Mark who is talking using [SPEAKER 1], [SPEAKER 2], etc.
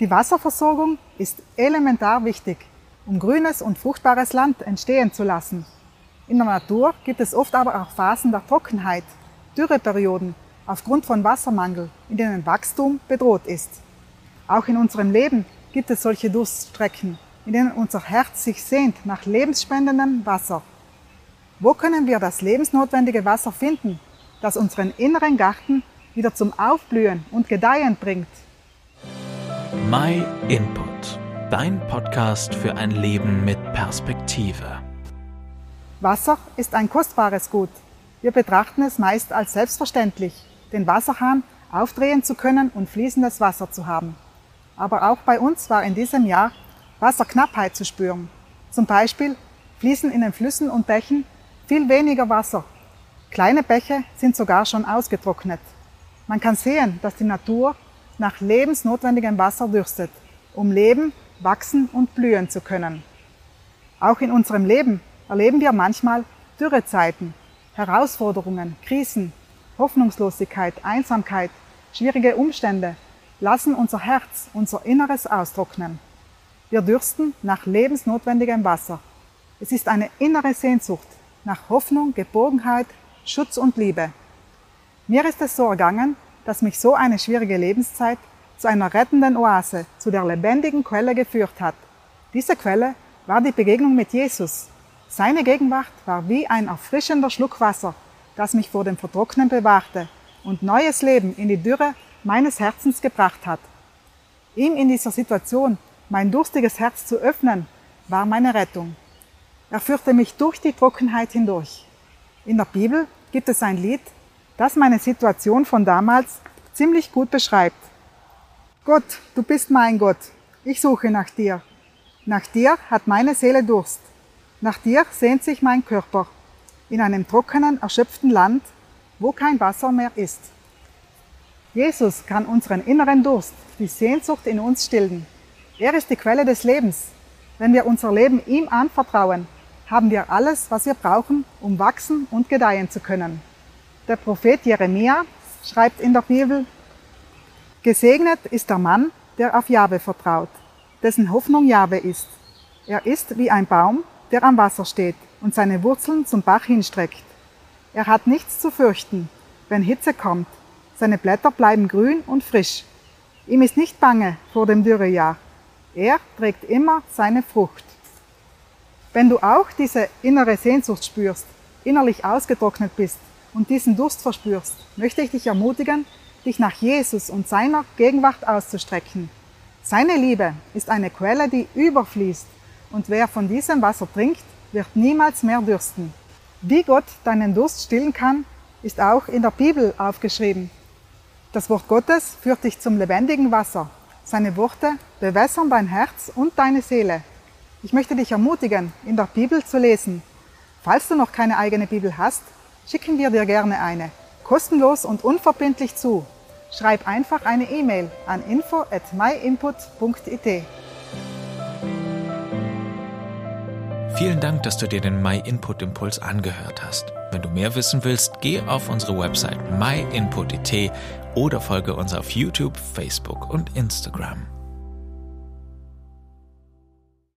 [SPEAKER 1] Die Wasserversorgung ist elementar wichtig, um grünes und fruchtbares Land entstehen zu lassen. In der Natur gibt es oft aber auch Phasen der Trockenheit, Dürreperioden aufgrund von Wassermangel, in denen Wachstum bedroht ist. Auch in unserem Leben gibt es solche Durststrecken, in denen unser Herz sich sehnt nach lebensspendendem Wasser. Wo können wir das lebensnotwendige Wasser finden, das unseren inneren Garten wieder zum Aufblühen und Gedeihen bringt?
[SPEAKER 2] My Input, dein Podcast für ein Leben mit Perspektive.
[SPEAKER 1] Wasser ist ein kostbares Gut. Wir betrachten es meist als selbstverständlich, den Wasserhahn aufdrehen zu können und fließendes Wasser zu haben. Aber auch bei uns war in diesem Jahr Wasserknappheit zu spüren. Zum Beispiel fließen in den Flüssen und Bächen viel weniger Wasser. Kleine Bäche sind sogar schon ausgetrocknet. Man kann sehen, dass die Natur nach lebensnotwendigem Wasser dürstet, um leben, wachsen und blühen zu können. Auch in unserem Leben erleben wir manchmal Dürrezeiten, Herausforderungen, Krisen, Hoffnungslosigkeit, Einsamkeit, schwierige Umstände lassen unser Herz, unser Inneres austrocknen. Wir dürsten nach lebensnotwendigem Wasser. Es ist eine innere Sehnsucht nach Hoffnung, Geborgenheit, Schutz und Liebe. Mir ist es so ergangen, dass mich so eine schwierige Lebenszeit zu einer rettenden Oase, zu der lebendigen Quelle geführt hat. Diese Quelle war die Begegnung mit Jesus. Seine Gegenwart war wie ein erfrischender Schluck Wasser, das mich vor dem Vertrocknen bewahrte und neues Leben in die Dürre meines Herzens gebracht hat. Ihm in dieser Situation mein durstiges Herz zu öffnen, war meine Rettung. Er führte mich durch die Trockenheit hindurch. In der Bibel gibt es ein Lied, das meine Situation von damals ziemlich gut beschreibt. Gott, du bist mein Gott, ich suche nach dir. Nach dir hat meine Seele Durst. Nach dir sehnt sich mein Körper. In einem trockenen, erschöpften Land, wo kein Wasser mehr ist. Jesus kann unseren inneren Durst, die Sehnsucht in uns stillen. Er ist die Quelle des Lebens. Wenn wir unser Leben ihm anvertrauen, haben wir alles, was wir brauchen, um wachsen und gedeihen zu können. Der Prophet Jeremia schreibt in der Bibel, Gesegnet ist der Mann, der auf Jahwe vertraut, dessen Hoffnung Jahwe ist. Er ist wie ein Baum, der am Wasser steht und seine Wurzeln zum Bach hinstreckt. Er hat nichts zu fürchten, wenn Hitze kommt. Seine Blätter bleiben grün und frisch. Ihm ist nicht bange vor dem Dürrejahr, er trägt immer seine Frucht. Wenn du auch diese innere Sehnsucht spürst, innerlich ausgetrocknet bist und diesen Durst verspürst, möchte ich dich ermutigen, dich nach Jesus und seiner Gegenwart auszustrecken. Seine Liebe ist eine Quelle, die überfließt und wer von diesem Wasser trinkt, wird niemals mehr dürsten. Wie Gott deinen Durst stillen kann, ist auch in der Bibel aufgeschrieben. Das Wort Gottes führt dich zum lebendigen Wasser, seine Worte bewässern dein Herz und deine Seele. Ich möchte dich ermutigen, in der Bibel zu lesen. Falls du noch keine eigene Bibel hast, schicken wir dir gerne eine. Kostenlos und unverbindlich zu. Schreib einfach eine E-Mail an info at myinput.it.
[SPEAKER 2] Vielen Dank, dass du dir den My Input Impuls angehört hast. Wenn du mehr wissen willst, geh auf unsere Website myinput.it oder folge uns auf YouTube, Facebook und Instagram.